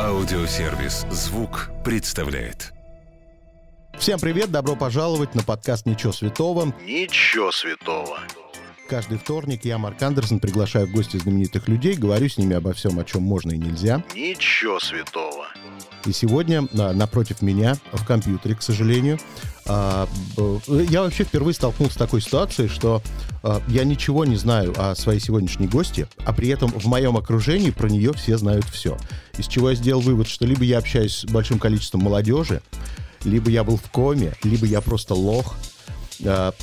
Аудиосервис «Звук» представляет. Всем привет, добро пожаловать на подкаст «Ничего святого». Ничего святого. Каждый вторник я, Марк Андерсон, приглашаю в гости знаменитых людей, говорю с ними обо всем, о чем можно и нельзя. Ничего святого. И сегодня а, напротив меня, в компьютере, к сожалению, а, я вообще впервые столкнулся с такой ситуацией, что а, я ничего не знаю о своей сегодняшней гости, а при этом в моем окружении про нее все знают все. Из чего я сделал вывод, что либо я общаюсь с большим количеством молодежи, либо я был в коме, либо я просто лох,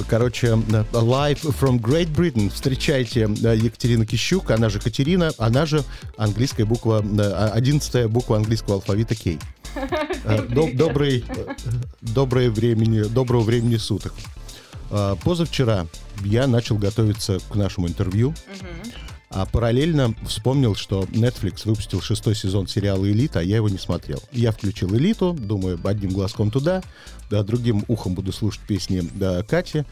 короче, live from Great Britain. Встречайте а, Екатерина Кищук, она же Катерина, она же английская буква, а, одиннадцатая буква английского алфавита Кей. Добрый, доброе времени, доброго времени суток. Позавчера я начал готовиться к нашему интервью. А параллельно вспомнил, что Netflix выпустил шестой сезон сериала «Элита», а я его не смотрел. Я включил «Элиту», думаю, одним глазком туда, да, другим ухом буду слушать песни да, Кати.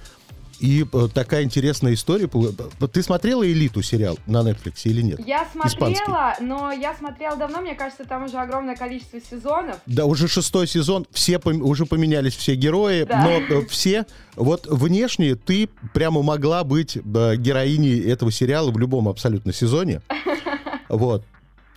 И э, такая интересная история. Ты смотрела «Элиту» сериал на Netflix или нет? Я смотрела, Испанский. но я смотрела давно. Мне кажется, там уже огромное количество сезонов. Да, уже шестой сезон. Все пом- уже поменялись все герои, да. но э, все... Вот внешне ты прямо могла быть э, героиней этого сериала в любом абсолютно сезоне. Вот.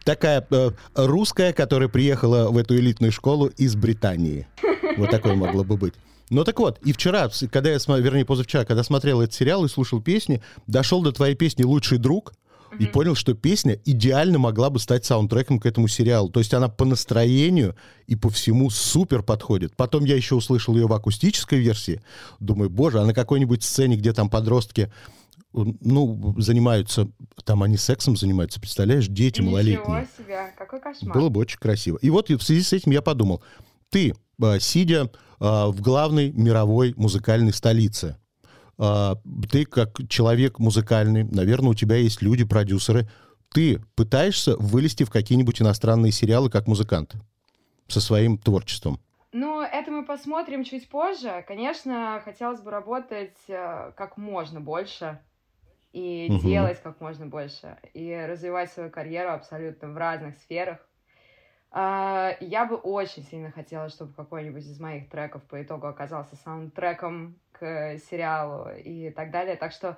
Такая э, русская, которая приехала в эту элитную школу из Британии. Вот такое могло бы быть. Ну так вот, и вчера, когда я, вернее, позавчера, когда смотрел этот сериал и слушал песни, дошел до твоей песни «Лучший друг», и понял, что песня идеально могла бы стать саундтреком к этому сериалу. То есть она по настроению и по всему супер подходит. Потом я еще услышал ее в акустической версии. Думаю, боже, а на какой-нибудь сцене, где там подростки ну, занимаются, там они сексом занимаются, представляешь, дети Ничего малолетние. себе, какой кошмар. Было бы очень красиво. И вот в связи с этим я подумал, ты, а, сидя в главной мировой музыкальной столице, а, ты как человек музыкальный, наверное, у тебя есть люди, продюсеры, ты пытаешься вылезти в какие-нибудь иностранные сериалы как музыкант со своим творчеством? Ну, это мы посмотрим чуть позже. Конечно, хотелось бы работать э, как можно больше и угу. делать как можно больше, и развивать свою карьеру абсолютно в разных сферах. А, я бы очень сильно хотела, чтобы какой-нибудь из моих треков по итогу оказался саундтреком к сериалу и так далее. Так что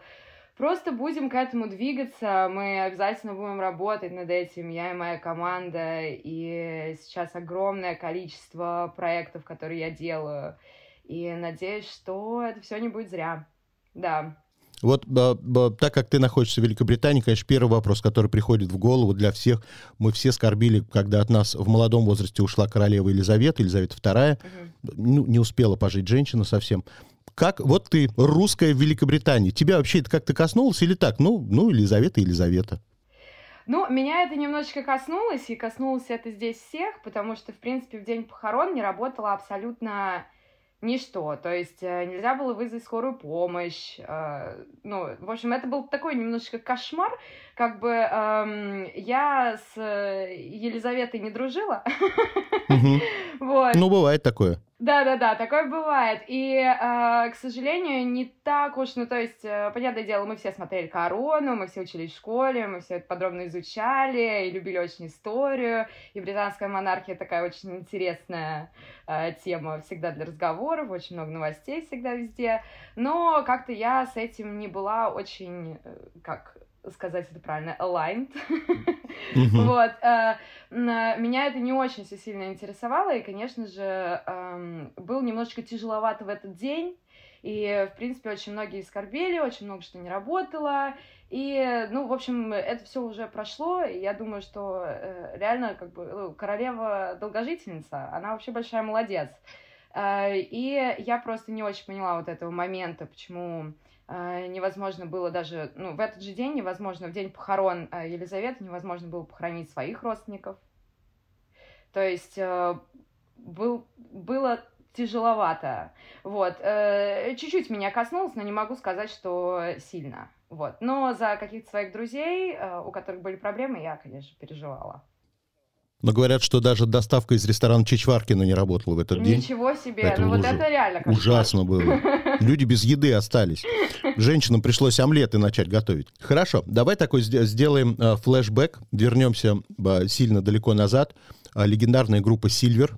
просто будем к этому двигаться. Мы обязательно будем работать над этим, я и моя команда. И сейчас огромное количество проектов, которые я делаю. И надеюсь, что это все не будет зря. Да. Вот а, так как ты находишься в Великобритании, конечно, первый вопрос, который приходит в голову для всех, мы все скорбили, когда от нас в молодом возрасте ушла королева Елизавета, Елизавета II, угу. ну, не успела пожить женщина совсем. Как, вот ты русская в Великобритании, тебя вообще это как-то коснулось или так? Ну, ну, Елизавета, Елизавета. Ну, меня это немножечко коснулось, и коснулось это здесь всех, потому что, в принципе, в день похорон не работала абсолютно ничто. То есть э, нельзя было вызвать скорую помощь. Э, ну, в общем, это был такой немножечко кошмар. Как бы эм, я с э, Елизаветой не дружила. Вот. Ну, бывает такое. Да-да-да, такое бывает. И, э, к сожалению, не так уж, ну, то есть, э, понятное дело, мы все смотрели «Корону», мы все учились в школе, мы все это подробно изучали и любили очень историю. И британская монархия такая очень интересная э, тема всегда для разговоров, очень много новостей всегда везде. Но как-то я с этим не была очень, э, как сказать это правильно, aligned. Вот. Э, меня это не очень сильно интересовало, и, конечно же, эм, был немножечко тяжеловато в этот день, и, в принципе, очень многие скорбели, очень много что не работало, и, ну, в общем, это все уже прошло, и я думаю, что э, реально, как бы, ну, королева долгожительница, она вообще большая молодец. Э, и я просто не очень поняла вот этого момента, почему а, невозможно было даже, ну, в этот же день невозможно, в день похорон а, Елизаветы невозможно было похоронить своих родственников. То есть был, было тяжеловато. Вот. Э, чуть-чуть меня коснулось, но не могу сказать, что сильно. Вот. Но за каких-то своих друзей, э, у которых были проблемы, я, конечно, переживала. Но говорят, что даже доставка из ресторана Чичваркина не работала в этот день. Ничего себе, Поэтому ну вот это реально кошмар. Ужасно было. Люди без еды остались. Женщинам пришлось омлеты начать готовить. Хорошо, давай такой сделаем э, флешбэк, вернемся э, сильно далеко назад. Э, легендарная группа Silver,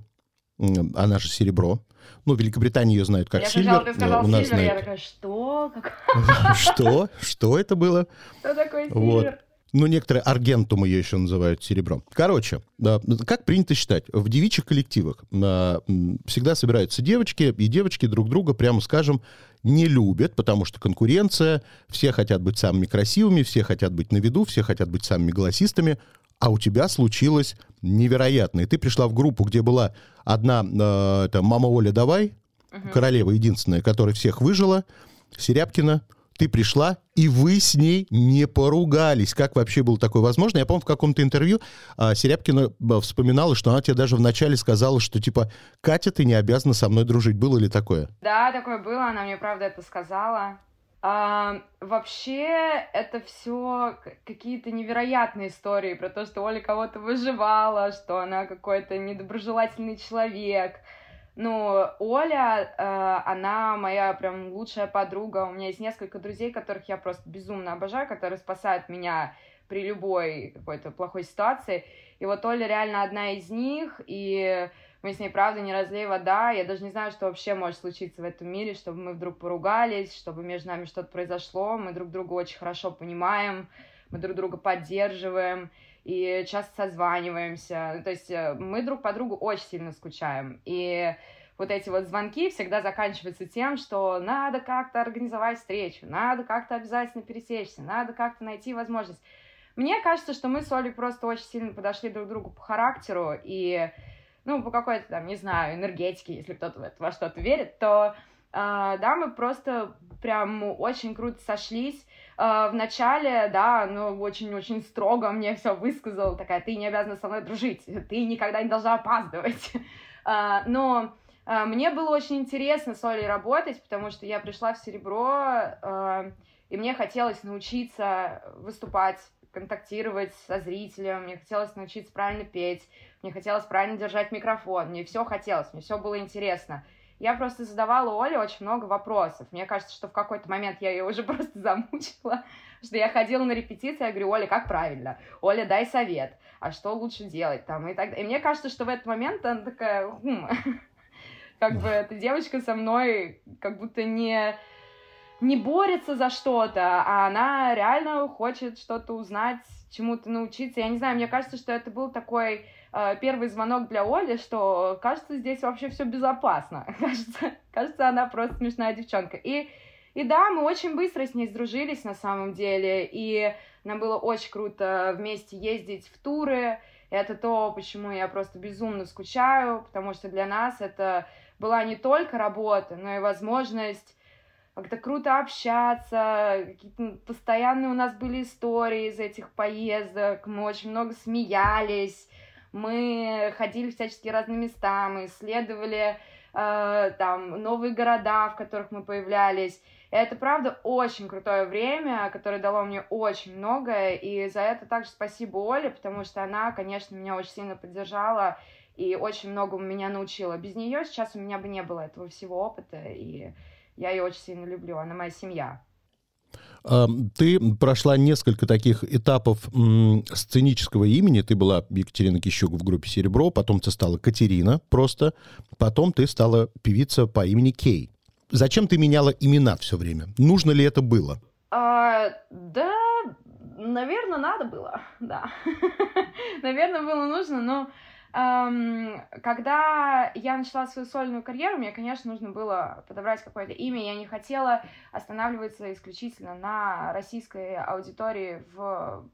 она же Серебро. Ну, в Великобритании ее знают как я Сильвер. ты сказал у нас знают... я такая, что? Что? Что это было? Что такое Silver? Ну, некоторые аргентум ее еще называют серебром. Короче, как принято считать, в девичьих коллективах а, всегда собираются девочки, и девочки друг друга, прямо скажем, не любят, потому что конкуренция, все хотят быть самыми красивыми, все хотят быть на виду, все хотят быть самыми голосистыми, а у тебя случилось невероятно. И ты пришла в группу, где была одна, э, это «Мама Оля, давай», угу. королева единственная, которая всех выжила, Серябкина, ты пришла, и вы с ней не поругались. Как вообще было такое возможно? Я помню, в каком-то интервью а, Серябкина а, вспоминала, что она тебе даже вначале сказала, что типа, Катя, ты не обязана со мной дружить. Было ли такое? Да, такое было. Она мне, правда, это сказала. А, вообще, это все какие-то невероятные истории про то, что Оля кого-то выживала, что она какой-то недоброжелательный человек — ну, Оля, э, она моя прям лучшая подруга. У меня есть несколько друзей, которых я просто безумно обожаю, которые спасают меня при любой какой-то плохой ситуации. И вот Оля реально одна из них, и мы с ней, правда, не разлей вода. Я даже не знаю, что вообще может случиться в этом мире, чтобы мы вдруг поругались, чтобы между нами что-то произошло. Мы друг друга очень хорошо понимаем, мы друг друга поддерживаем и часто созваниваемся. То есть э, мы друг по другу очень сильно скучаем. И вот эти вот звонки всегда заканчиваются тем, что надо как-то организовать встречу, надо как-то обязательно пересечься, надо как-то найти возможность. Мне кажется, что мы с Олей просто очень сильно подошли друг к другу по характеру и, ну, по какой-то там, не знаю, энергетике, если кто-то во что-то верит, то, да, мы просто прям очень круто сошлись. Uh, в начале, да, ну, очень-очень строго мне все высказал, такая, ты не обязана со мной дружить, ты никогда не должна опаздывать. Uh, но мне было очень интересно с Олей работать, потому что я пришла в Серебро, и мне хотелось научиться выступать, контактировать со зрителем, мне хотелось научиться правильно петь, мне хотелось правильно держать микрофон, мне все хотелось, мне все было интересно я просто задавала Оле очень много вопросов. Мне кажется, что в какой-то момент я ее уже просто замучила, что я ходила на репетиции, я говорю, Оля, как правильно? Оля, дай совет, а что лучше делать там и так далее. И мне кажется, что в этот момент она такая, хм, как бы эта девочка со мной как будто не не борется за что-то, а она реально хочет что-то узнать, чему-то научиться. Я не знаю, мне кажется, что это был такой первый звонок для Оли, что кажется, здесь вообще все безопасно. кажется, кажется, она просто смешная девчонка. И, и да, мы очень быстро с ней сдружились на самом деле, и нам было очень круто вместе ездить в туры. Это то, почему я просто безумно скучаю, потому что для нас это была не только работа, но и возможность как-то круто общаться, какие-то постоянные у нас были истории из этих поездок, мы очень много смеялись, мы ходили всяческие разные места, мы исследовали э, там новые города, в которых мы появлялись. Это, правда, очень крутое время, которое дало мне очень многое, и за это также спасибо Оле, потому что она, конечно, меня очень сильно поддержала и очень многому меня научила. Без нее сейчас у меня бы не было этого всего опыта, и я ее очень сильно люблю, она моя семья. Ты прошла несколько таких этапов сценического имени. Ты была Екатерина Кищук в группе «Серебро», потом ты стала Катерина просто, потом ты стала певица по имени Кей. Зачем ты меняла имена все время? Нужно ли это было? А, да, наверное, надо было, да. наверное, было нужно, но когда я начала свою сольную карьеру, мне, конечно, нужно было подобрать какое-то имя. Я не хотела останавливаться исключительно на российской аудитории в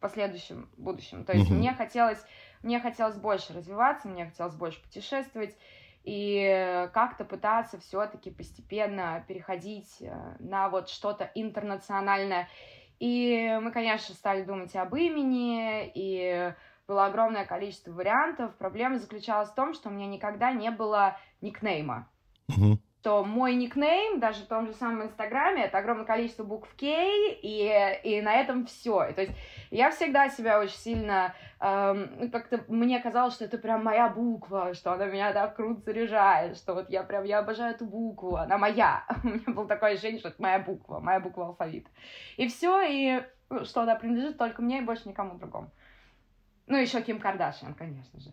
последующем будущем. То есть mm-hmm. мне хотелось, мне хотелось больше развиваться, мне хотелось больше путешествовать и как-то пытаться все-таки постепенно переходить э, на вот что-то интернациональное. И мы, конечно, стали думать об имени, и было огромное количество вариантов. Проблема заключалась в том, что у меня никогда не было никнейма. Угу. что мой никнейм, даже в том же самом Инстаграме, это огромное количество букв К, и, и на этом все. То есть я всегда себя очень сильно, эм, как-то мне казалось, что это прям моя буква, что она меня так круто заряжает, что вот я прям, я обожаю эту букву, она моя. У меня было такое ощущение, что это моя буква, моя буква алфавита. И все, и ну, что она принадлежит только мне и больше никому другому. Ну, еще Ким Кардашьян, конечно же.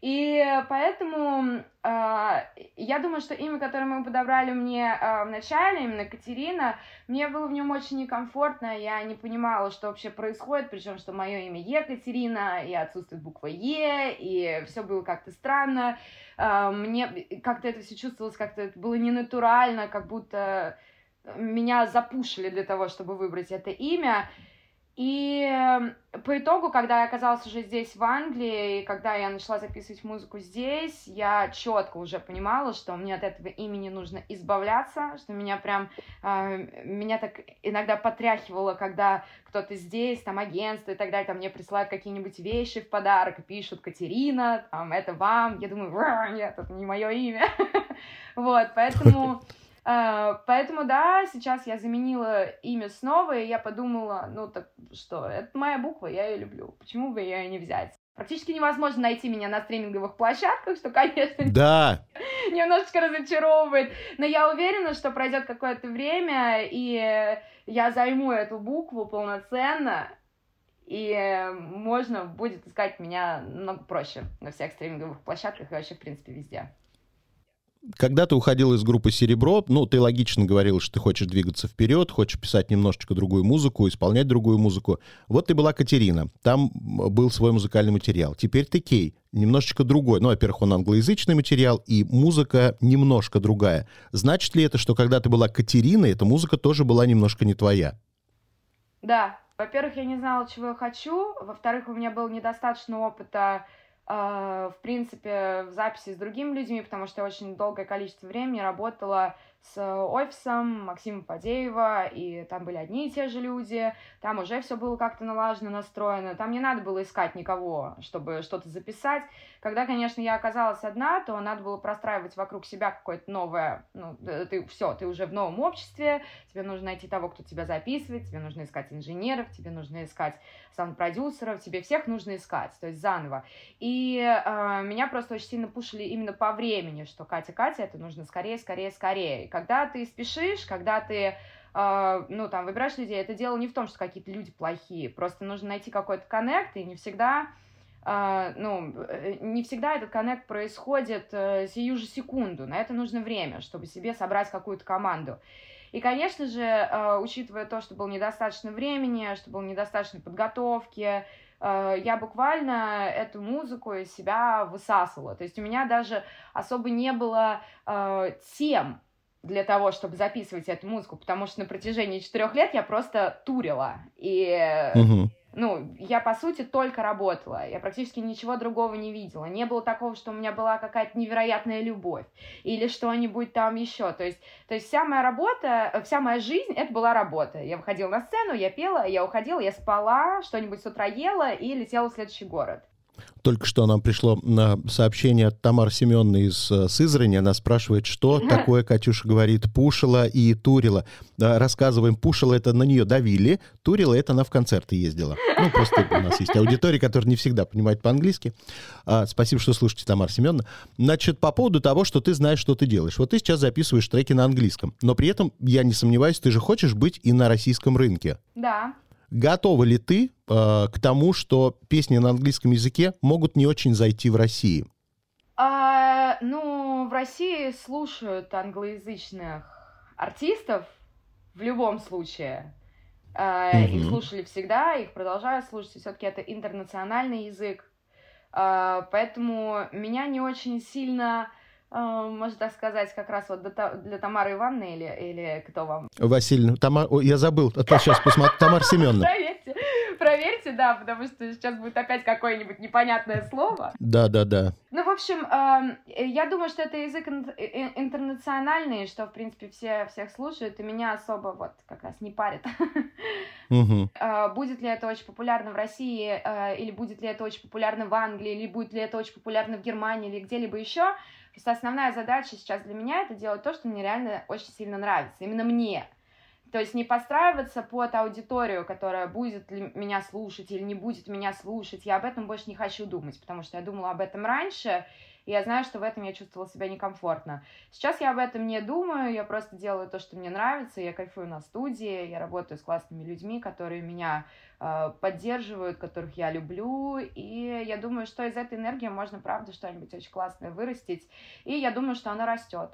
И поэтому э, я думаю, что имя, которое мы подобрали мне э, в начале, именно Катерина, мне было в нем очень некомфортно, я не понимала, что вообще происходит, причем, что мое имя Екатерина, и отсутствует буква Е, и все было как-то странно. Э, мне как-то это все чувствовалось, как-то это было ненатурально, как будто меня запушили для того, чтобы выбрать это имя. И эм, по итогу, когда я оказалась уже здесь, в Англии, и когда я начала записывать музыку здесь, я четко уже понимала, что мне от этого имени нужно избавляться, что меня прям, э, меня так иногда потряхивало, когда кто-то здесь, там агентство и так далее, там мне присылают какие-нибудь вещи в подарок, пишут Катерина, там, это вам, я думаю, нет, это не мое имя, вот, поэтому... А, поэтому, да, сейчас я заменила имя снова, и я подумала, ну так что, это моя буква, я ее люблю, почему бы ее не взять? Практически невозможно найти меня на стриминговых площадках, что, конечно, да. немножечко разочаровывает. Но я уверена, что пройдет какое-то время, и я займу эту букву полноценно, и можно будет искать меня намного проще на всех стриминговых площадках и вообще, в принципе, везде когда ты уходил из группы «Серебро», ну, ты логично говорил, что ты хочешь двигаться вперед, хочешь писать немножечко другую музыку, исполнять другую музыку. Вот ты была Катерина, там был свой музыкальный материал. Теперь ты Кей, немножечко другой. Ну, во-первых, он англоязычный материал, и музыка немножко другая. Значит ли это, что когда ты была Катериной, эта музыка тоже была немножко не твоя? Да. Во-первых, я не знала, чего я хочу. Во-вторых, у меня было недостаточно опыта в принципе, в записи с другими людьми, потому что я очень долгое количество времени работала с офисом Максима Фадеева, и там были одни и те же люди, там уже все было как-то налажено, настроено, там не надо было искать никого, чтобы что-то записать. Когда, конечно, я оказалась одна, то надо было простраивать вокруг себя какое-то новое, ну, ты все, ты уже в новом обществе, тебе нужно найти того, кто тебя записывает, тебе нужно искать инженеров, тебе нужно искать саунд-продюсеров, тебе всех нужно искать, то есть заново. И э, меня просто очень сильно пушили именно по времени, что Катя, Катя, это нужно скорее, скорее, скорее. Когда ты спешишь, когда ты Uh, ну, там, выбираешь людей, это дело не в том, что какие-то люди плохие, просто нужно найти какой-то коннект, и не всегда Uh, ну, э, не всегда этот коннект происходит uh, сию же секунду. На это нужно время, чтобы себе собрать какую-то команду. И, конечно же, uh, учитывая то, что было недостаточно времени, что было недостаточно подготовки, я буквально эту музыку из себя высасывала. То есть у меня даже особо не было тем для того, чтобы записывать эту музыку, потому что на протяжении четырех лет я просто турила. И угу ну, я, по сути, только работала. Я практически ничего другого не видела. Не было такого, что у меня была какая-то невероятная любовь или что-нибудь там еще. То есть, то есть вся моя работа, вся моя жизнь, это была работа. Я выходила на сцену, я пела, я уходила, я спала, что-нибудь с утра ела и летела в следующий город. Только что нам пришло сообщение от Тамары Семеновны из э, Сызрани. Она спрашивает, что такое, Катюша говорит, пушила и турила. Рассказываем, пушила это на нее давили, турила это она в концерты ездила. Ну, просто у нас есть аудитория, которая не всегда понимает по-английски. А, спасибо, что слушаете, Тамара Семеновна. Значит, по поводу того, что ты знаешь, что ты делаешь. Вот ты сейчас записываешь треки на английском, но при этом, я не сомневаюсь, ты же хочешь быть и на российском рынке. Да. Готова ли ты э, к тому, что песни на английском языке могут не очень зайти в России? А, ну, в России слушают англоязычных артистов в любом случае. А, mm-hmm. Их слушали всегда, их продолжают слушать. Все-таки это интернациональный язык. А, поэтому меня не очень сильно можно так сказать, как раз вот для Тамары Ивановны или, или кто вам? Васильевна, Тамар, я забыл, а сейчас посмотрю, Тамара Семеновна. проверьте, проверьте, да, потому что сейчас будет опять какое-нибудь непонятное слово. Да, да, да. Ну, в общем, эм, я думаю, что это язык интернациональный, что, в принципе, все всех слушают, и меня особо вот как раз не парит. Угу. Будет ли это очень популярно в России, э, или будет ли это очень популярно в Англии, или будет ли это очень популярно в Германии, или где-либо еще. Просто основная задача сейчас для меня это делать то, что мне реально очень сильно нравится. Именно мне. То есть не подстраиваться под аудиторию, которая будет ли меня слушать или не будет меня слушать. Я об этом больше не хочу думать, потому что я думала об этом раньше, и я знаю, что в этом я чувствовала себя некомфортно. Сейчас я об этом не думаю, я просто делаю то, что мне нравится, я кайфую на студии, я работаю с классными людьми, которые меня э, поддерживают, которых я люблю, и я думаю, что из этой энергии можно, правда, что-нибудь очень классное вырастить, и я думаю, что она растет.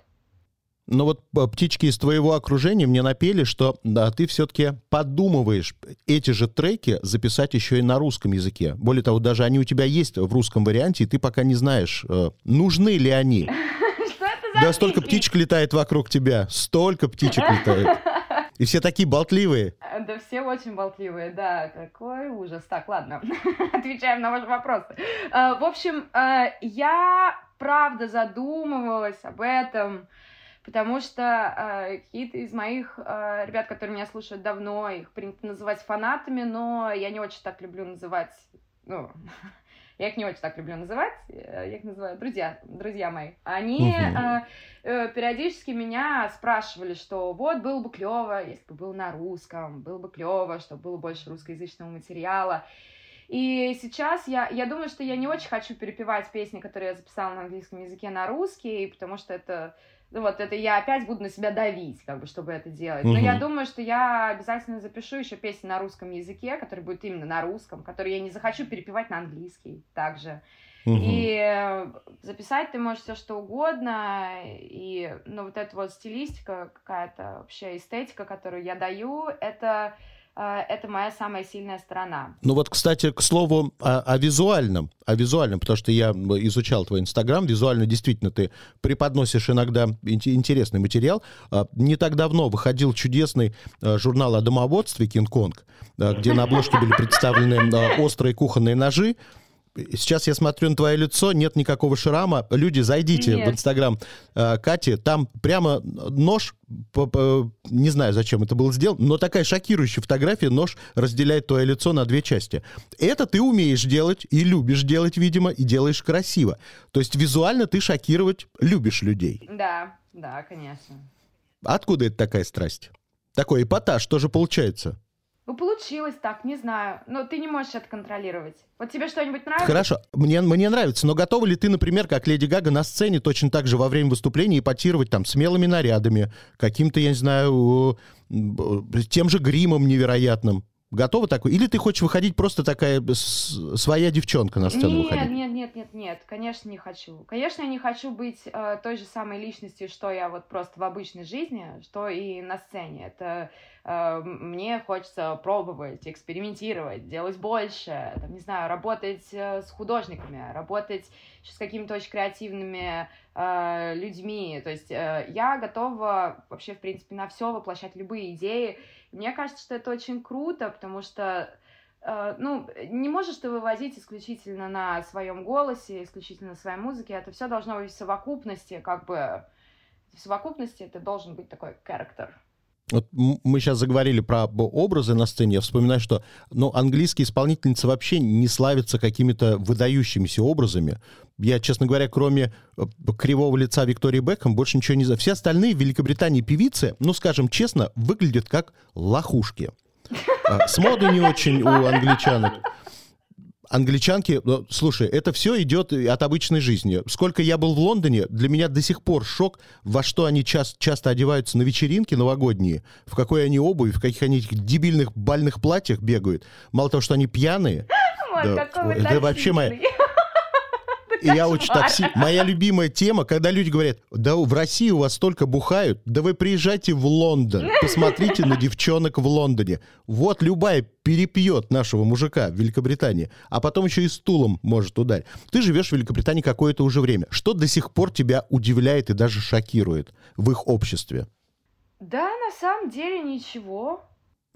Но вот э, птички из твоего окружения мне напели, что да, ты все-таки подумываешь эти же треки записать еще и на русском языке. Более того, даже они у тебя есть в русском варианте, и ты пока не знаешь, э, нужны ли они. Да столько птичек летает вокруг тебя, столько птичек летает. И все такие болтливые. Да все очень болтливые, да, какой ужас. Так, ладно, отвечаем на ваши вопросы. Э, в общем, я правда задумывалась об этом, потому что э, какие-то из моих э, ребят, которые меня слушают давно, их принято называть фанатами, но я не очень так люблю называть, ну, я их не очень так люблю называть, э, я их называю друзья, друзья мои. Они э, э, периодически меня спрашивали, что вот было бы клево, если бы был на русском, было бы клево, чтобы было больше русскоязычного материала. И сейчас я, я думаю, что я не очень хочу перепевать песни, которые я записала на английском языке на русский, потому что это вот это я опять буду на себя давить, как бы, чтобы это делать. Но я думаю, что я обязательно запишу еще песню на русском языке, который будет именно на русском, который я не захочу перепевать на английский также. И записать ты можешь все что угодно, и ну, вот эта вот стилистика какая-то, вообще эстетика, которую я даю, это это моя самая сильная сторона. Ну вот, кстати, к слову о, о визуальном, о визуальном, потому что я изучал твой Инстаграм, визуально действительно ты преподносишь иногда интересный материал. А, не так давно выходил чудесный э, журнал о домоводстве «Кинг-Конг», э, где на обложке были представлены острые кухонные ножи, Сейчас я смотрю на твое лицо, нет никакого шрама. Люди, зайдите нет. в Инстаграм э, Кати, там прямо нож, не знаю, зачем это было сделано, но такая шокирующая фотография, нож разделяет твое лицо на две части. Это ты умеешь делать и любишь делать, видимо, и делаешь красиво. То есть визуально ты шокировать любишь людей. Да, да, конечно. Откуда это такая страсть? Такой эпатаж тоже получается. Ну, получилось так, не знаю. Но ты не можешь это контролировать. Вот тебе что-нибудь нравится? Хорошо, мне, мне нравится. Но готова ли ты, например, как Леди Гага на сцене точно так же во время выступления эпатировать там смелыми нарядами, каким-то, я не знаю, тем же гримом невероятным? Готова такой? Или ты хочешь выходить просто такая своя девчонка на сцену нет, выходить? Нет, нет, нет, нет, конечно, не хочу. Конечно, я не хочу быть э, той же самой личностью, что я вот просто в обычной жизни, что и на сцене. Это э, мне хочется пробовать, экспериментировать, делать больше, там, не знаю, работать э, с художниками, работать с какими-то очень креативными э, людьми. То есть э, я готова вообще, в принципе, на все воплощать любые идеи. Мне кажется, что это очень круто, потому что э, ну, не можешь ты вывозить исключительно на своем голосе, исключительно на своей музыке. Это все должно быть в совокупности, как бы в совокупности это должен быть такой характер. Вот мы сейчас заговорили про образы на сцене. Я вспоминаю, что ну, английские исполнительницы вообще не славятся какими-то выдающимися образами. Я, честно говоря, кроме э, кривого лица Виктории Бекхэм, больше ничего не знаю. Все остальные в Великобритании певицы, ну, скажем честно, выглядят как лохушки. А, с моды не очень у англичанок англичанки, ну, слушай, это все идет от обычной жизни. Сколько я был в Лондоне, для меня до сих пор шок, во что они часто, часто одеваются на вечеринки новогодние, в какой они обувь, в каких они этих дебильных бальных платьях бегают. Мало того, что они пьяные, да, это вообще моя... И я очень такси. Моя любимая тема, когда люди говорят, да в России у вас только бухают, да вы приезжайте в Лондон, посмотрите на девчонок в Лондоне. Вот любая перепьет нашего мужика в Великобритании, а потом еще и стулом может ударить. Ты живешь в Великобритании какое-то уже время. Что до сих пор тебя удивляет и даже шокирует в их обществе? Да, на самом деле ничего.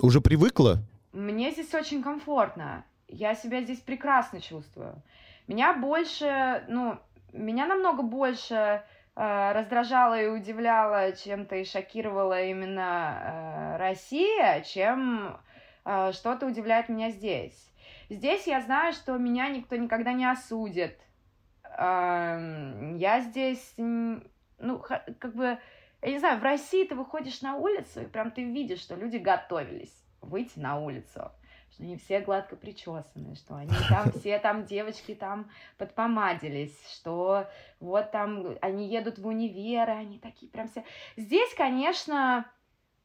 Уже привыкла? мне здесь очень комфортно. Я себя здесь прекрасно чувствую. Меня больше, ну, меня намного больше э, раздражала и удивляла, чем-то и шокировала именно э, Россия, чем э, что-то удивляет меня здесь. Здесь я знаю, что меня никто никогда не осудит. Э, я здесь, ну, как бы, я не знаю, в России ты выходишь на улицу, и прям ты видишь, что люди готовились выйти на улицу что они все гладко причесаны, что они там все там девочки там подпомадились, что вот там они едут в универ, они такие прям все. Здесь, конечно,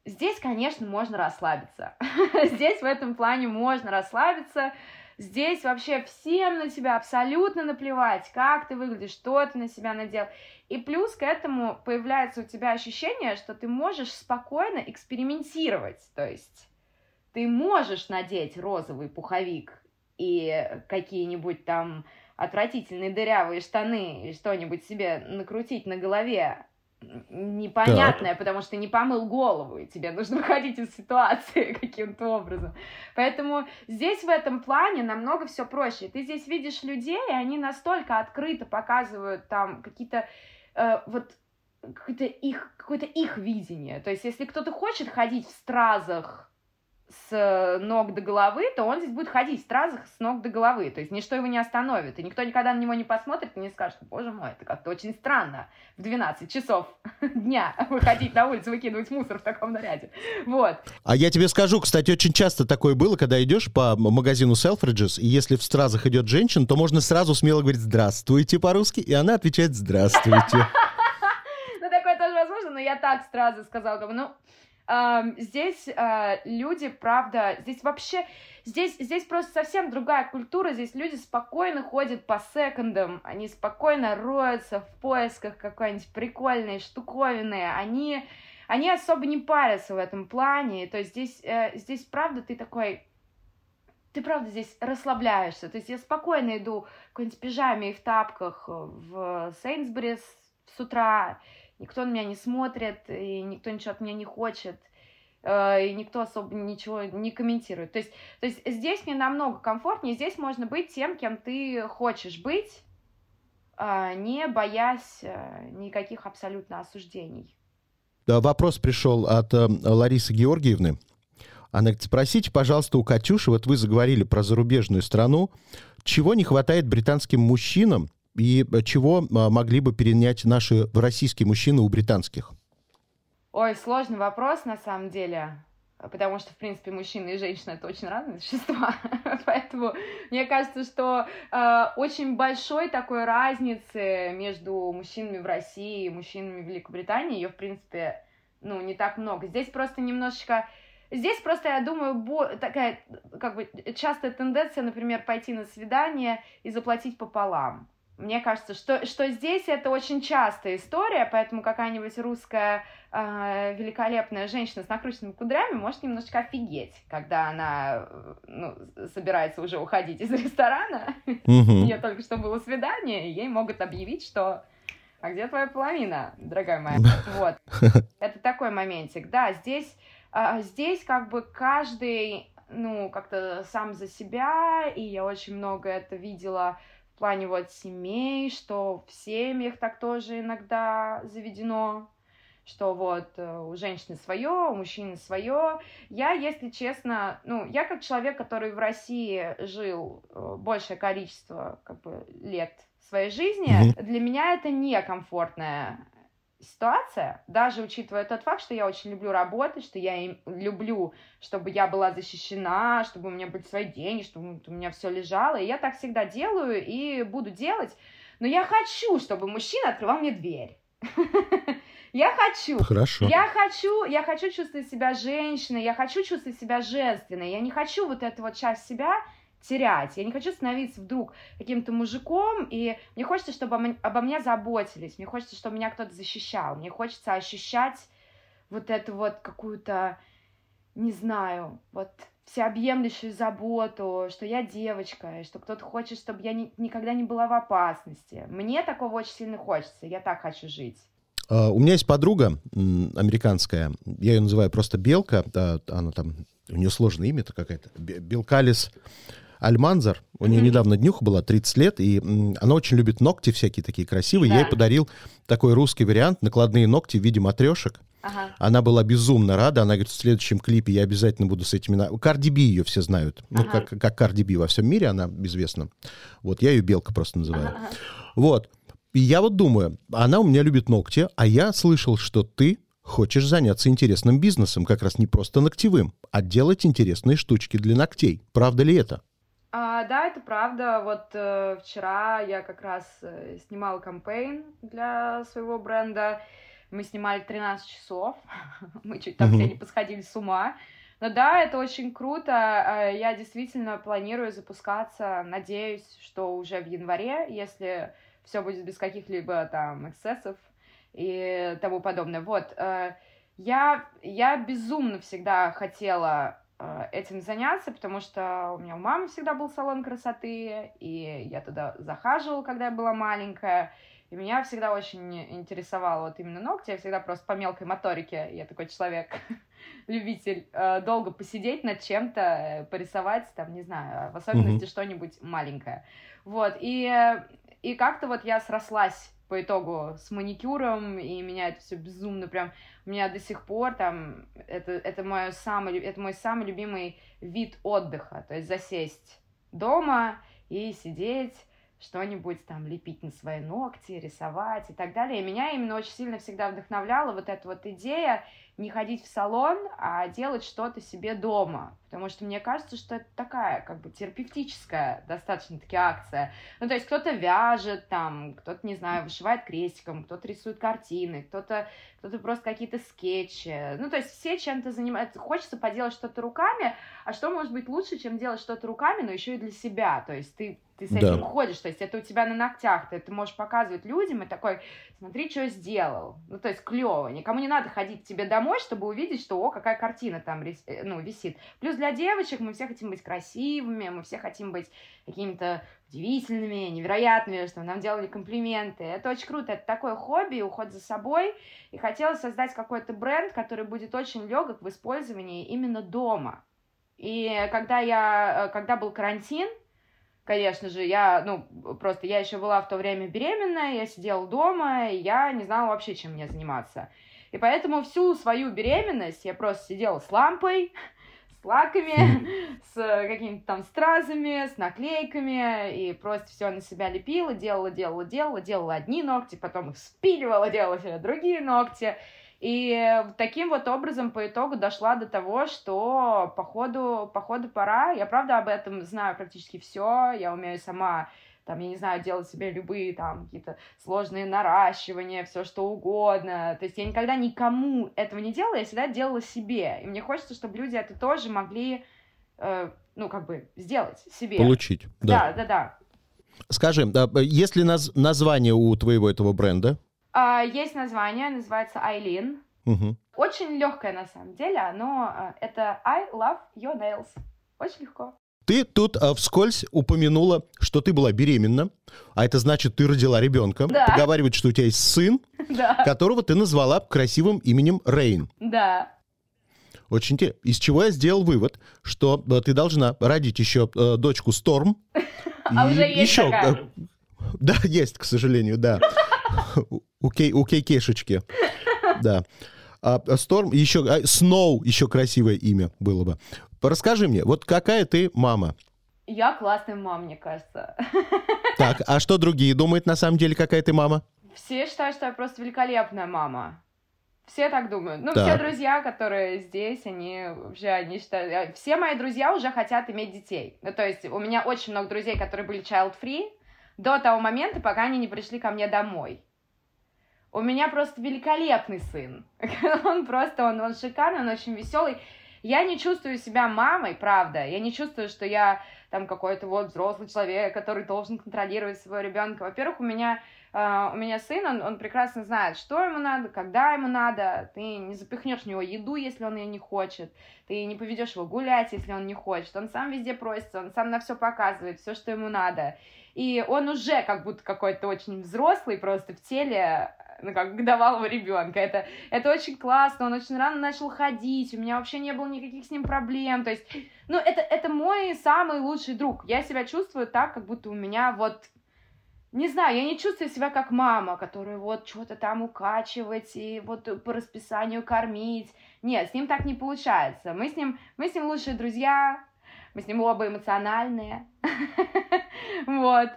здесь, конечно, можно расслабиться. здесь в этом плане можно расслабиться. Здесь вообще всем на себя абсолютно наплевать, как ты выглядишь, что ты на себя надел. И плюс к этому появляется у тебя ощущение, что ты можешь спокойно экспериментировать. То есть ты можешь надеть розовый пуховик и какие-нибудь там отвратительные дырявые штаны и что-нибудь себе накрутить на голове непонятное, так. потому что ты не помыл голову, и тебе нужно выходить из ситуации каким-то образом. Поэтому здесь в этом плане намного все проще. Ты здесь видишь людей, и они настолько открыто показывают там какие-то э, вот какое-то их, какое-то их видение. То есть, если кто-то хочет ходить в стразах, с ног до головы, то он здесь будет ходить в стразах с ног до головы. То есть ничто его не остановит. И никто никогда на него не посмотрит и не скажет, боже мой, это как-то очень странно в 12 часов дня выходить на улицу, выкидывать мусор в таком наряде. Вот. А я тебе скажу, кстати, очень часто такое было, когда идешь по магазину Selfridges, и если в стразах идет женщина, то можно сразу смело говорить «здравствуйте» по-русски, и она отвечает «здравствуйте». Ну, такое тоже возможно, но я так сразу сказала, ну, Здесь а, люди, правда, здесь вообще, здесь, здесь просто совсем другая культура, здесь люди спокойно ходят по секондам, они спокойно роются в поисках какой-нибудь прикольной штуковины, они, они особо не парятся в этом плане, то есть здесь, э, здесь правда ты такой, ты правда здесь расслабляешься, то есть я спокойно иду в какой-нибудь пижаме и в тапках в Сейнсбурис с утра, никто на меня не смотрит, и никто ничего от меня не хочет, э, и никто особо ничего не комментирует. То есть, то есть здесь мне намного комфортнее, здесь можно быть тем, кем ты хочешь быть, а, не боясь э, никаких абсолютно осуждений. Вопрос пришел от э, Ларисы Георгиевны. Она говорит, спросите, пожалуйста, у Катюши, вот вы заговорили про зарубежную страну, чего не хватает британским мужчинам, и э, чего а, могли бы перенять наши российские мужчины у британских? Ой, сложный вопрос на самом деле, потому что, в принципе, мужчина и женщина это очень разные существа, поэтому мне кажется, что э, очень большой такой разницы между мужчинами в России и мужчинами в Великобритании, ее, в принципе, ну, не так много. Здесь просто немножечко Здесь просто, я думаю, бо- такая, как бы, частая тенденция, например, пойти на свидание и заплатить пополам. Мне кажется, что, что здесь это очень частая история, поэтому какая-нибудь русская э, великолепная женщина с накрученными кудрями может немножечко офигеть, когда она ну, собирается уже уходить из ресторана. Mm-hmm. У нее только что было свидание, и ей могут объявить, что а где твоя половина, дорогая моя? Вот. Это такой моментик. Да, здесь, э, здесь как бы каждый, ну, как-то сам за себя, и я очень много это видела в плане вот семей, что в семьях так тоже иногда заведено, что вот э, у женщины свое, у мужчины свое. Я, если честно, ну, я как человек, который в России жил э, большее количество как бы, лет своей жизни, mm-hmm. для меня это некомфортная ситуация, даже учитывая тот факт, что я очень люблю работать, что я люблю, чтобы я была защищена, чтобы у меня были свои деньги, чтобы у меня все лежало, и я так всегда делаю и буду делать, но я хочу, чтобы мужчина открывал мне дверь. Я хочу. Хорошо. Я хочу, я хочу чувствовать себя женщиной, я хочу чувствовать себя женственной. Я не хочу вот эту вот часть себя терять. Я не хочу становиться вдруг каким-то мужиком, и мне хочется, чтобы обо мне заботились, мне хочется, чтобы меня кто-то защищал, мне хочется ощущать вот эту вот какую-то, не знаю, вот всеобъемлющую заботу, что я девочка, и что кто-то хочет, чтобы я ни, никогда не была в опасности. Мне такого очень сильно хочется, я так хочу жить. А, у меня есть подруга американская, я ее называю просто Белка, она там, у нее сложное имя-то какая-то, Белкалис Альманзар. У нее mm-hmm. недавно днюха была, 30 лет, и она очень любит ногти всякие такие красивые. Да. Я ей подарил такой русский вариант, накладные ногти в виде матрешек. Ага. Она была безумно рада. Она говорит, в следующем клипе я обязательно буду с этими... Карди Би ее все знают. Ну, ага. как, как Карди Би во всем мире, она известна. Вот, я ее Белка просто называю. Ага. Вот. И я вот думаю, она у меня любит ногти, а я слышал, что ты хочешь заняться интересным бизнесом, как раз не просто ногтевым, а делать интересные штучки для ногтей. Правда ли это? А, да, это правда. Вот э, вчера я как раз э, снимала кампейн для своего бренда. Мы снимали 13 часов. Мы чуть там все не посходили с ума. Но да, это очень круто. А, я действительно планирую запускаться. Надеюсь, что уже в январе, если все будет без каких-либо там эксцессов и тому подобное. Вот. Э, я, я безумно всегда хотела этим заняться, потому что у меня у мамы всегда был салон красоты, и я туда захаживала, когда я была маленькая, и меня всегда очень интересовало вот именно ногти, я всегда просто по мелкой моторике, я такой человек, любитель э, долго посидеть над чем-то, э, порисовать, там, не знаю, в особенности mm-hmm. что-нибудь маленькое. Вот, и, и как-то вот я срослась по итогу с маникюром, и меня это все безумно прям... У меня до сих пор там... Это, это, мой самый, это мой самый любимый вид отдыха. То есть засесть дома и сидеть что-нибудь там лепить на свои ногти, рисовать и так далее. И меня именно очень сильно всегда вдохновляла вот эта вот идея не ходить в салон, а делать что-то себе дома. Потому что мне кажется, что это такая, как бы, терапевтическая достаточно-таки акция. Ну, то есть кто-то вяжет там, кто-то, не знаю, вышивает крестиком, кто-то рисует картины, кто-то кто просто какие-то скетчи. Ну, то есть все чем-то занимаются. Хочется поделать что-то руками, а что может быть лучше, чем делать что-то руками, но еще и для себя. То есть ты ты с этим да. ходишь, то есть это у тебя на ногтях, ты, ты можешь показывать людям и такой, смотри, что я сделал. Ну, то есть клево. Никому не надо ходить к тебе домой, чтобы увидеть, что, о, какая картина там э, ну, висит. Плюс для девочек мы все хотим быть красивыми, мы все хотим быть какими-то удивительными, невероятными, что нам делали комплименты. Это очень круто, это такое хобби, уход за собой. И хотела создать какой-то бренд, который будет очень легок в использовании именно дома. И когда я, э, когда был карантин, конечно же, я, ну, просто я еще была в то время беременная, я сидела дома, и я не знала вообще, чем мне заниматься. И поэтому всю свою беременность я просто сидела с лампой, лаками, с какими-то там стразами, с наклейками, и просто все на себя лепила, делала, делала, делала, делала одни ногти, потом их спиливала, делала себе другие ногти. И таким вот образом по итогу дошла до того, что по ходу, по ходу пора. Я правда об этом знаю практически все. Я умею сама там, я не знаю, делать себе любые там какие-то сложные наращивания, все что угодно. То есть я никогда никому этого не делала, я всегда делала себе. И мне хочется, чтобы люди это тоже могли, э, ну, как бы, сделать себе. Получить, да. Да, да, да. Скажи, есть ли наз название у твоего этого бренда? А, есть название, называется Айлин. Угу. Очень легкое на самом деле, но а, это I love your nails. Очень легко. Ты тут а, вскользь упомянула, что ты была беременна, а это значит, ты родила ребенка. Да. Поговаривают, что у тебя есть сын, да. которого ты назвала красивым именем Рейн. Да. Очень интересно. Из чего я сделал вывод, что э, ты должна родить еще э, дочку Сторм. А уже есть еще, такая? Э, да, есть, к сожалению, да у, кей, у кейкешечки. Да. А, Сторм, еще, а, Сноу, еще красивое имя было бы. Расскажи мне, вот какая ты мама? Я классная мама, мне кажется. Так, а что другие думают на самом деле, какая ты мама? Все считают, что я просто великолепная мама. Все так думают. Ну, так. все друзья, которые здесь, они уже, они считают... Э, все мои друзья уже хотят иметь детей. Ну, то есть у меня очень много друзей, которые были child-free до того момента, пока они не пришли ко мне домой. У меня просто великолепный сын. Он просто, он, он шикарный, он очень веселый. Я не чувствую себя мамой, правда. Я не чувствую, что я там какой-то вот взрослый человек, который должен контролировать своего ребенка. Во-первых, у меня Uh, у меня сын, он, он прекрасно знает, что ему надо, когда ему надо. Ты не запихнешь в него еду, если он ее не хочет. Ты не поведешь его гулять, если он не хочет. Он сам везде просится, он сам на все показывает, все, что ему надо. И он уже как будто какой-то очень взрослый просто в теле, ну, как годовалого ребенка. Это, это очень классно, он очень рано начал ходить, у меня вообще не было никаких с ним проблем. То есть, ну, это, это мой самый лучший друг. Я себя чувствую так, как будто у меня вот не знаю, я не чувствую себя как мама, которая вот что-то там укачивать и вот по расписанию кормить. Нет, с ним так не получается. Мы с ним, мы с ним лучшие друзья, мы с ним оба эмоциональные. Вот.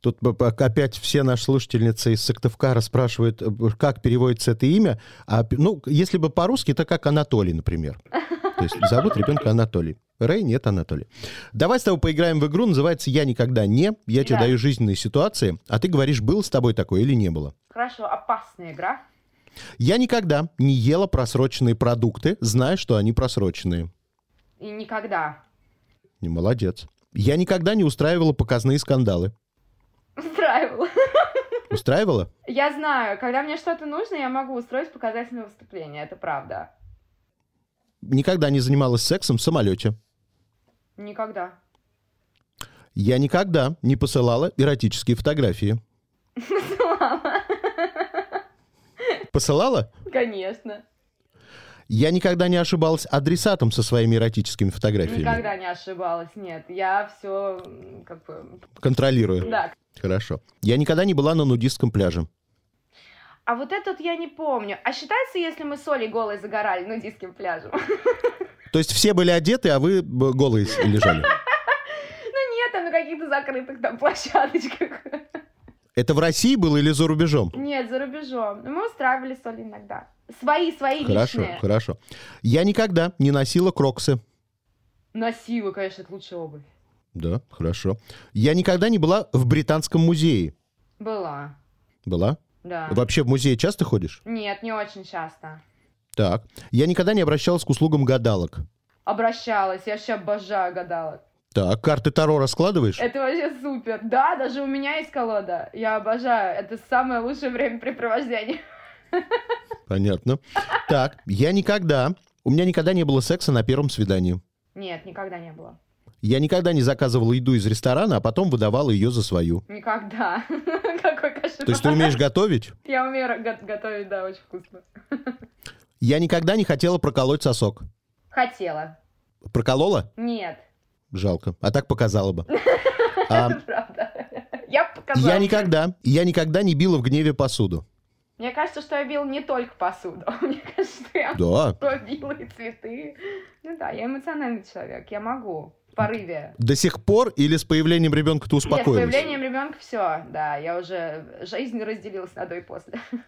Тут опять все наши слушательницы из Сыктывкара спрашивают, э, как переводится это имя. А, ну, если бы по-русски, это как Анатолий, например. То есть зовут ребенка Анатолий. Рэй, нет, Анатолий. Давай с тобой поиграем в игру, называется «Я никогда не». Я тебе да. даю жизненные ситуации, а ты говоришь, было с тобой такое или не было. Хорошо, опасная игра. Я никогда не ела просроченные продукты, зная, что они просроченные. И никогда. Не молодец. Я никогда не устраивала показные скандалы. Устраивала. Устраивала? Я знаю, когда мне что-то нужно, я могу устроить показательное выступление, это правда. Никогда не занималась сексом в самолете. Никогда. Я никогда не посылала эротические фотографии. Посылала. Посылала? Конечно. Я никогда не ошибалась адресатом со своими эротическими фотографиями. Никогда не ошибалась, нет. Я все как бы... Контролирую. Да. Хорошо. Я никогда не была на нудистском пляже. А вот этот я не помню. А считается, если мы с Олей голой загорали нудистским пляжем? То есть все были одеты, а вы голые лежали? Ну нет, там на каких-то закрытых там площадочках. Это в России было или за рубежом? Нет, за рубежом. Мы устраивали соли иногда. Свои, свои Хорошо, личные. хорошо. Я никогда не носила кроксы. Носила, конечно, это лучшая обувь. Да, хорошо. Я никогда не была в Британском музее. Была. Была? Да. Вообще в музей часто ходишь? Нет, не очень часто. Так. Я никогда не обращалась к услугам гадалок. Обращалась, я вообще обожаю гадалок. Так, карты Таро раскладываешь? Это вообще супер. Да, даже у меня есть колода. Я обожаю. Это самое лучшее времяпрепровождение. Понятно. Так, я никогда... У меня никогда не было секса на первом свидании. Нет, никогда не было. Я никогда не заказывала еду из ресторана, а потом выдавала ее за свою. Никогда. Какой кошмар. То есть ты умеешь готовить? Я умею готовить, да, очень вкусно. Я никогда не хотела проколоть сосок. Хотела. Проколола? Нет. Жалко. А так показала бы. А, Правда. Я показала. я никогда, я никогда не била в гневе посуду. Мне кажется, что я бил не только посуду. Мне кажется, что я Да. била и цветы. Ну да, я эмоциональный человек. Я могу порыве. До сих пор или с появлением ребенка ты Нет, с успокоилась? появлением ребенка все, да, я уже жизнь разделилась на до и после.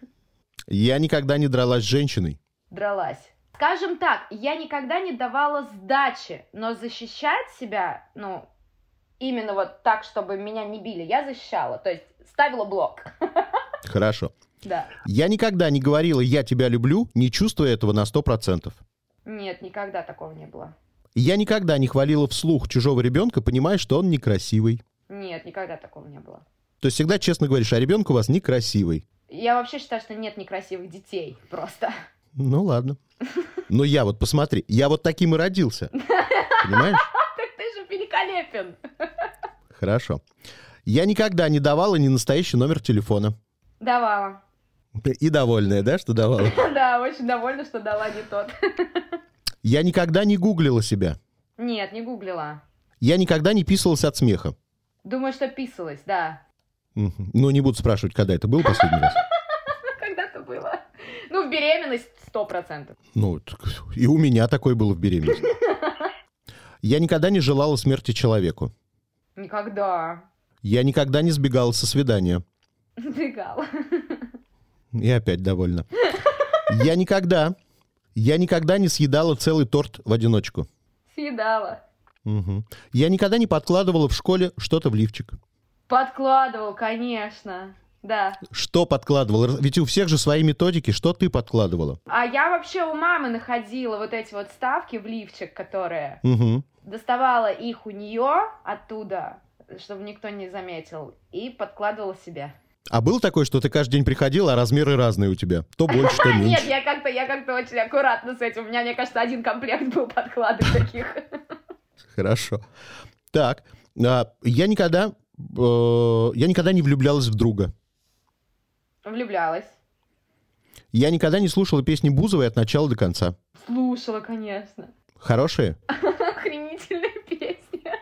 Я никогда не дралась с женщиной. Дралась. Скажем так, я никогда не давала сдачи, но защищать себя, ну, именно вот так, чтобы меня не били, я защищала, то есть ставила блок. Хорошо. Да. Я никогда не говорила «я тебя люблю», не чувствуя этого на 100%. Нет, никогда такого не было. Я никогда не хвалила вслух чужого ребенка, понимая, что он некрасивый. Нет, никогда такого не было. То есть всегда честно говоришь, а ребенок у вас некрасивый. Я вообще считаю, что нет некрасивых детей просто. Ну ладно. Но я вот посмотри, я вот таким и родился. Понимаешь? Так ты же великолепен. Хорошо. Я никогда не давала ни настоящий номер телефона. Давала. И довольная, да, что давала? Да, очень довольна, что дала не тот. Я никогда не гуглила себя. Нет, не гуглила. Я никогда не писалась от смеха. Думаю, что писалась, да. Ну, не буду спрашивать, когда это был последний раз. Когда-то было. Ну, в беременность сто процентов. Ну, и у меня такое было в беременности. Я никогда не желала смерти человеку. Никогда. Я никогда не сбегала со свидания. Сбегала. И опять довольна. Я никогда, я никогда не съедала целый торт в одиночку. Съедала. Мгм. Я никогда не подкладывала в школе что-то в лифчик. Подкладывал, конечно. Да. Что подкладывала? Ведь у всех же свои методики. Что ты подкладывала? А я вообще у мамы находила вот эти вот ставки в лифчик, которые Мгм. доставала их у нее оттуда, чтобы никто не заметил, и подкладывала себе. А был такой, что ты каждый день приходила, а размеры разные у тебя? То больше, то А, Нет, меньше. я как-то, я как-то очень аккуратно с этим. У меня, мне кажется, один комплект был подкладок таких. Хорошо. Так, а, я никогда, э, я никогда не влюблялась в друга. Влюблялась. Я никогда не слушала песни Бузовой от начала до конца. Слушала, конечно. Хорошие? Охренительная песня.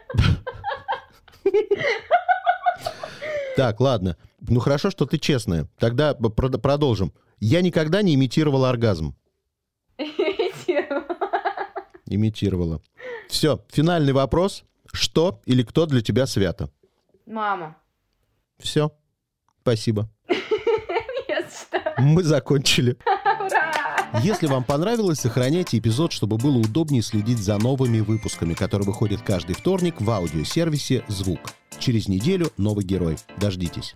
Так, ладно. Ну хорошо, что ты честная. Тогда про- продолжим. Я никогда не имитировала оргазм. Имитировала. Все, финальный вопрос. Что или кто для тебя свято? Мама. Все. Спасибо. Мы закончили. Если вам понравилось, сохраняйте эпизод, чтобы было удобнее следить за новыми выпусками, которые выходят каждый вторник в аудиосервисе «Звук». Через неделю новый герой. Дождитесь.